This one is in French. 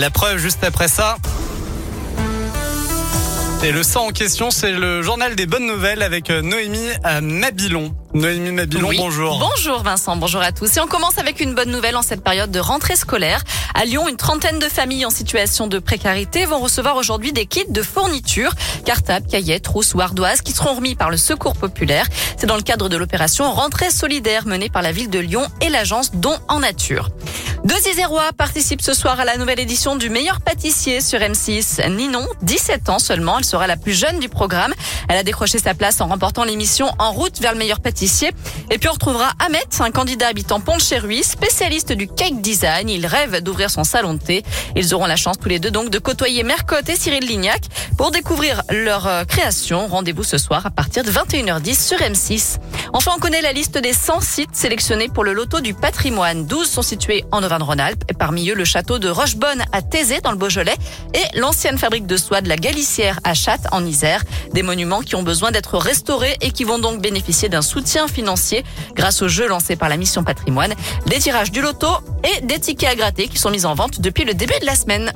La preuve juste après ça. Et le sang en question, c'est le journal des bonnes nouvelles avec euh, Noémie à Mabilon. Noémie Mabilon, Oui. bonjour. Bonjour Vincent, bonjour à tous. Et on commence avec une bonne nouvelle en cette période de rentrée scolaire. À Lyon, une trentaine de familles en situation de précarité vont recevoir aujourd'hui des kits de fourniture, cartables, cahiers, trousses ou ardoises qui seront remis par le Secours populaire. C'est dans le cadre de l'opération Rentrée solidaire menée par la ville de Lyon et l'agence Don en Nature. Deux Isérois participent ce soir à la nouvelle édition du meilleur pâtissier sur M6. Ninon, 17 ans seulement, elle sera la plus jeune du programme. Elle a décroché sa place en remportant l'émission En route vers le meilleur pâtissier. Et puis on retrouvera Ahmet, un candidat habitant Pont-de-Chéruy, spécialiste du cake design. Il rêve d'ouvrir son salon de thé. Ils auront la chance tous les deux donc de côtoyer Mercotte et Cyril Lignac pour découvrir leur euh, création. Rendez-vous ce soir à partir de 21h10 sur M6. Enfin, on connaît la liste des 100 sites sélectionnés pour le loto du patrimoine. 12 sont situés en Auvergne-Rhône-Alpes et parmi eux le château de Rochebonne à Thésée dans le Beaujolais et l'ancienne fabrique de soie de la Galicière à Châtes en Isère. Des monuments qui ont besoin d'être restaurés et qui vont donc bénéficier d'un soutien financier grâce au jeu lancé par la mission patrimoine, des tirages du loto et des tickets à gratter qui sont mis en vente depuis le début de la semaine.